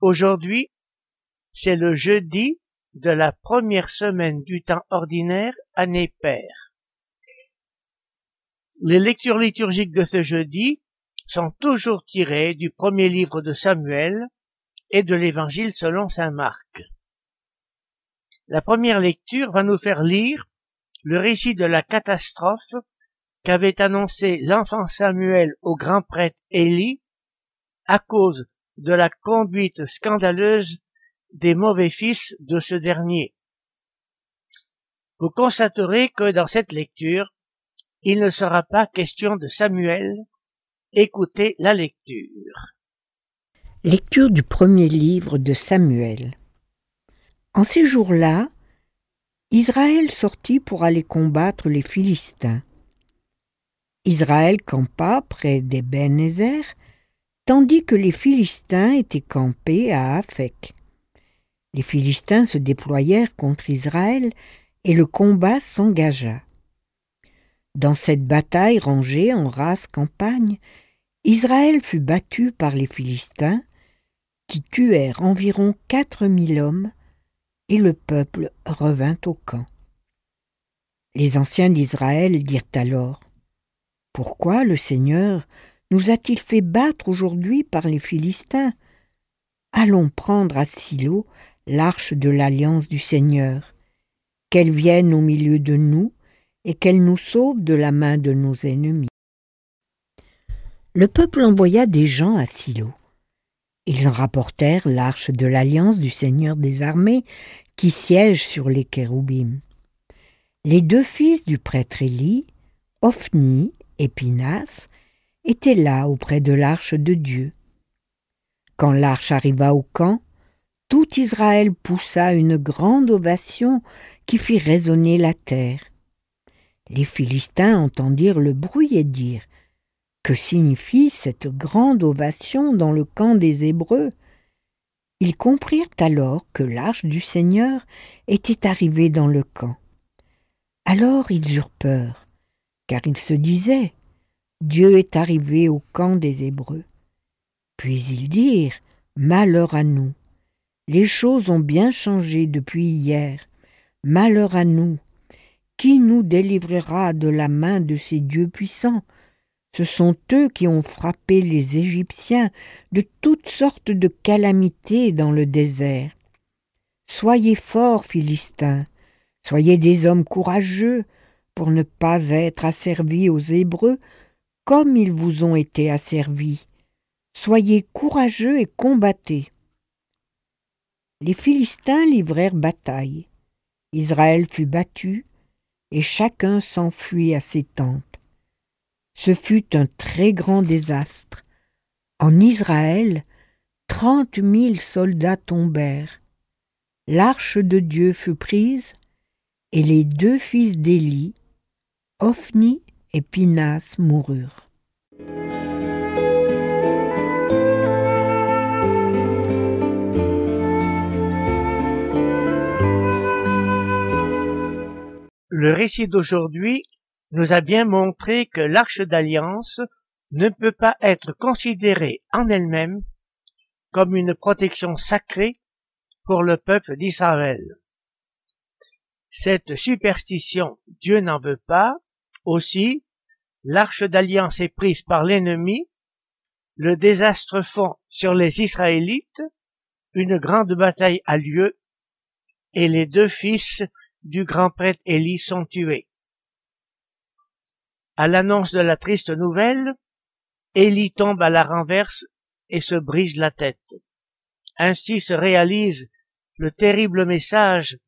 Aujourd'hui, c'est le jeudi de la première semaine du temps ordinaire année paire. Les lectures liturgiques de ce jeudi sont toujours tirées du premier livre de Samuel et de l'évangile selon saint Marc. La première lecture va nous faire lire le récit de la catastrophe qu'avait annoncé l'enfant Samuel au grand prêtre Élie à cause de la conduite scandaleuse des mauvais fils de ce dernier. Vous constaterez que dans cette lecture, il ne sera pas question de Samuel. Écoutez la lecture. Lecture du premier livre de Samuel. En ces jours-là, Israël sortit pour aller combattre les Philistins. Israël campa près d'Ebenezer, tandis que les Philistins étaient campés à Aphek. Les Philistins se déployèrent contre Israël et le combat s'engagea. Dans cette bataille rangée en race campagne, Israël fut battu par les Philistins, qui tuèrent environ quatre mille hommes, et le peuple revint au camp. Les anciens d'Israël dirent alors pourquoi le Seigneur nous a-t-il fait battre aujourd'hui par les Philistins? Allons prendre à Silo l'arche de l'alliance du Seigneur, qu'elle vienne au milieu de nous et qu'elle nous sauve de la main de nos ennemis. Le peuple envoya des gens à Silo. Ils en rapportèrent l'arche de l'alliance du Seigneur des armées qui siège sur les kéroubim. Les deux fils du prêtre Élie, Ophni Épinas, était là auprès de l'arche de Dieu. Quand l'arche arriva au camp, tout Israël poussa une grande ovation qui fit résonner la terre. Les Philistins entendirent le bruit et dirent Que signifie cette grande ovation dans le camp des Hébreux? Ils comprirent alors que l'arche du Seigneur était arrivée dans le camp. Alors ils eurent peur car ils se disaient Dieu est arrivé au camp des Hébreux. Puis ils dirent Malheur à nous. Les choses ont bien changé depuis hier. Malheur à nous. Qui nous délivrera de la main de ces dieux puissants? Ce sont eux qui ont frappé les Égyptiens de toutes sortes de calamités dans le désert. Soyez forts, Philistins, soyez des hommes courageux, pour ne pas être asservis aux Hébreux comme ils vous ont été asservis. Soyez courageux et combattez. Les Philistins livrèrent bataille. Israël fut battu, et chacun s'enfuit à ses tentes. Ce fut un très grand désastre. En Israël, trente mille soldats tombèrent. L'arche de Dieu fut prise, et les deux fils d'Élie, Ophni et Pinas moururent. Le récit d'aujourd'hui nous a bien montré que l'arche d'alliance ne peut pas être considérée en elle-même comme une protection sacrée pour le peuple d'Israël. Cette superstition, Dieu n'en veut pas, aussi, l'arche d'alliance est prise par l'ennemi, le désastre fond sur les Israélites, une grande bataille a lieu, et les deux fils du grand prêtre Élie sont tués. À l'annonce de la triste nouvelle, Élie tombe à la renverse et se brise la tête. Ainsi se réalise le terrible message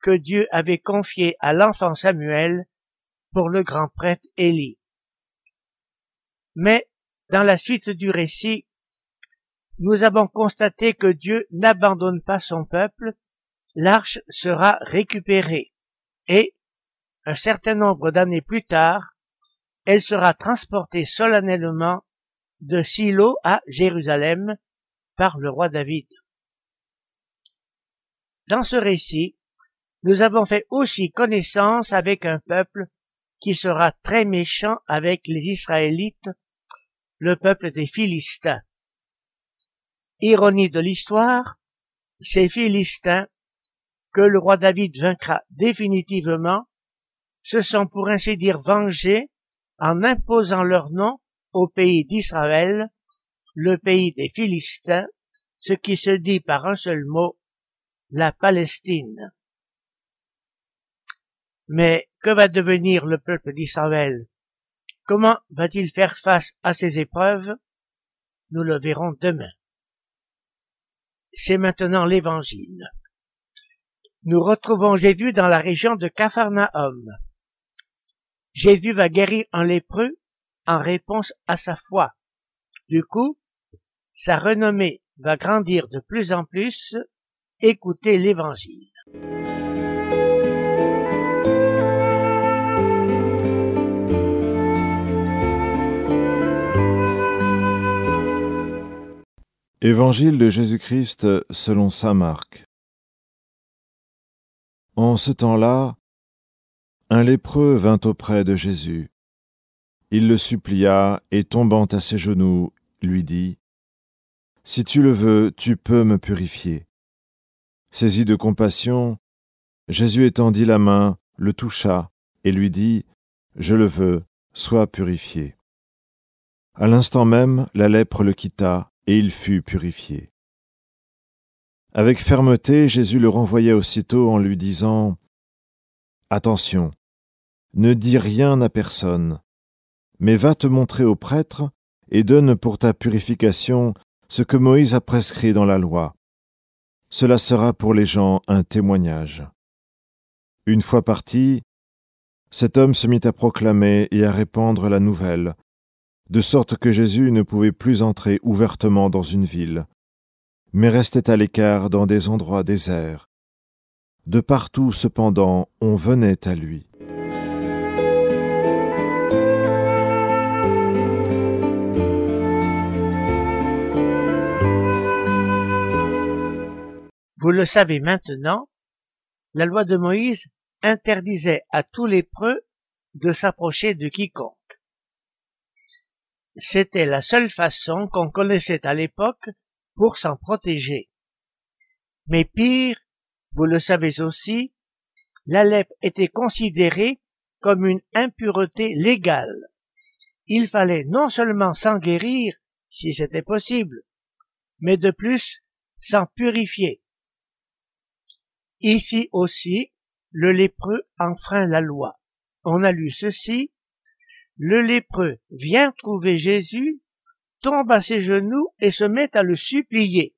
que Dieu avait confié à l'enfant Samuel pour le grand prêtre Élie. Mais, dans la suite du récit, nous avons constaté que Dieu n'abandonne pas son peuple, l'arche sera récupérée et, un certain nombre d'années plus tard, elle sera transportée solennellement de Silo à Jérusalem par le roi David. Dans ce récit, nous avons fait aussi connaissance avec un peuple qui sera très méchant avec les Israélites, le peuple des Philistins. Ironie de l'histoire, ces Philistins, que le roi David vaincra définitivement, se sont pour ainsi dire vengés en imposant leur nom au pays d'Israël, le pays des Philistins, ce qui se dit par un seul mot, la Palestine. Mais que va devenir le peuple d'Israël? Comment va-t-il faire face à ces épreuves? Nous le verrons demain. C'est maintenant l'Évangile. Nous retrouvons Jésus dans la région de Capharnaüm. Jésus va guérir un lépreux en réponse à sa foi. Du coup, sa renommée va grandir de plus en plus. Écoutez l'Évangile. Évangile de Jésus-Christ selon saint Marc. En ce temps-là, un lépreux vint auprès de Jésus. Il le supplia et tombant à ses genoux, lui dit, Si tu le veux, tu peux me purifier. Saisi de compassion, Jésus étendit la main, le toucha et lui dit, Je le veux, sois purifié. À l'instant même, la lèpre le quitta et il fut purifié. Avec fermeté, Jésus le renvoya aussitôt en lui disant Attention, ne dis rien à personne, mais va te montrer au prêtre et donne pour ta purification ce que Moïse a prescrit dans la loi. Cela sera pour les gens un témoignage. Une fois parti, cet homme se mit à proclamer et à répandre la nouvelle, de sorte que Jésus ne pouvait plus entrer ouvertement dans une ville, mais restait à l'écart dans des endroits déserts. De partout, cependant, on venait à lui. Vous le savez maintenant, la loi de Moïse interdisait à tous les preux de s'approcher de quiconque. C'était la seule façon qu'on connaissait à l'époque pour s'en protéger. Mais pire, vous le savez aussi, la lèpre était considérée comme une impureté légale. Il fallait non seulement s'en guérir, si c'était possible, mais de plus s'en purifier. Ici aussi, le lépreux enfreint la loi. On a lu ceci le lépreux vient trouver Jésus, tombe à ses genoux et se met à le supplier.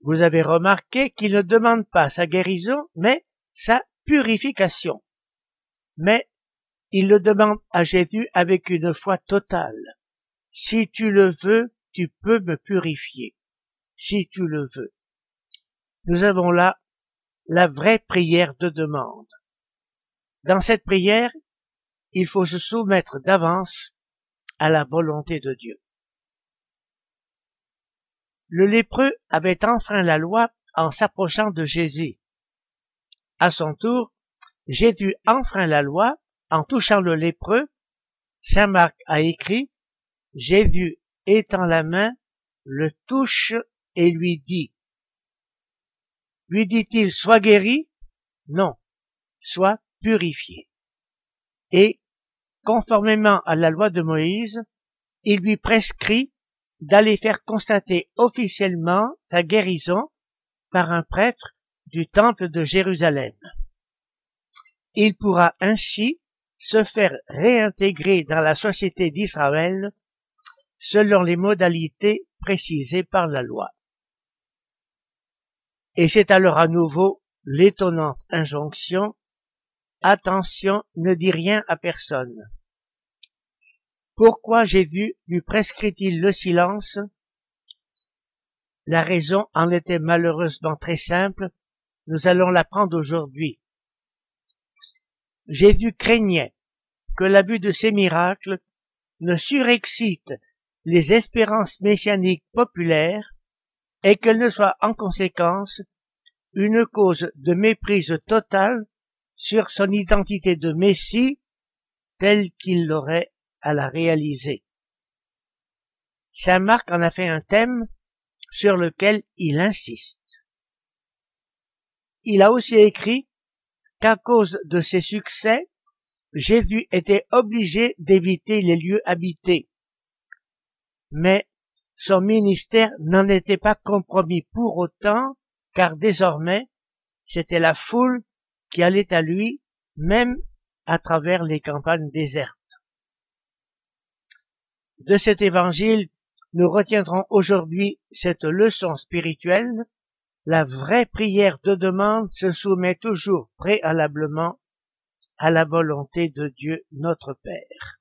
Vous avez remarqué qu'il ne demande pas sa guérison, mais sa purification. Mais il le demande à Jésus avec une foi totale. Si tu le veux, tu peux me purifier. Si tu le veux. Nous avons là la vraie prière de demande. Dans cette prière, il faut se soumettre d'avance à la volonté de Dieu. Le lépreux avait enfreint la loi en s'approchant de Jésus. À son tour, Jésus enfreint la loi en touchant le lépreux. Saint Marc a écrit, Jésus étend la main, le touche et lui dit. Lui dit-il, sois guéri? Non, sois purifié et, conformément à la loi de Moïse, il lui prescrit d'aller faire constater officiellement sa guérison par un prêtre du temple de Jérusalem. Il pourra ainsi se faire réintégrer dans la société d'Israël selon les modalités précisées par la loi. Et c'est alors à nouveau l'étonnante injonction Attention, ne dis rien à personne. Pourquoi Jésus lui prescrit-il le silence? La raison en était malheureusement très simple, nous allons l'apprendre aujourd'hui. Jésus craignait que l'abus de ces miracles ne surexcite les espérances messianiques populaires et qu'elle ne soit en conséquence une cause de méprise totale sur son identité de Messie telle qu'il l'aurait à la réaliser. Saint Marc en a fait un thème sur lequel il insiste. Il a aussi écrit qu'à cause de ses succès, Jésus était obligé d'éviter les lieux habités. Mais son ministère n'en était pas compromis pour autant, car désormais, c'était la foule qui allait à lui, même à travers les campagnes désertes. De cet évangile, nous retiendrons aujourd'hui cette leçon spirituelle. La vraie prière de demande se soumet toujours préalablement à la volonté de Dieu notre Père.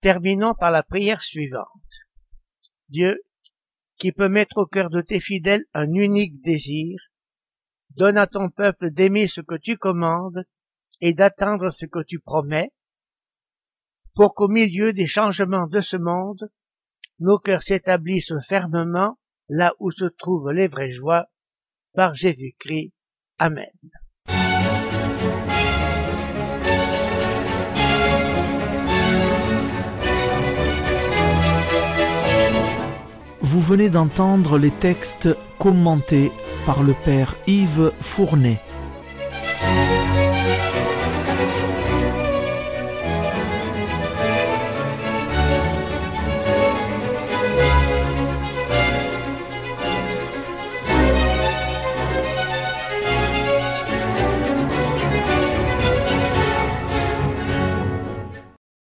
Terminons par la prière suivante. Dieu, qui peut mettre au cœur de tes fidèles un unique désir, donne à ton peuple d'aimer ce que tu commandes et d'attendre ce que tu promets, pour qu'au milieu des changements de ce monde, nos cœurs s'établissent fermement là où se trouvent les vraies joies, par Jésus-Christ. Amen. Vous venez d'entendre les textes commentés par le Père Yves Fournet.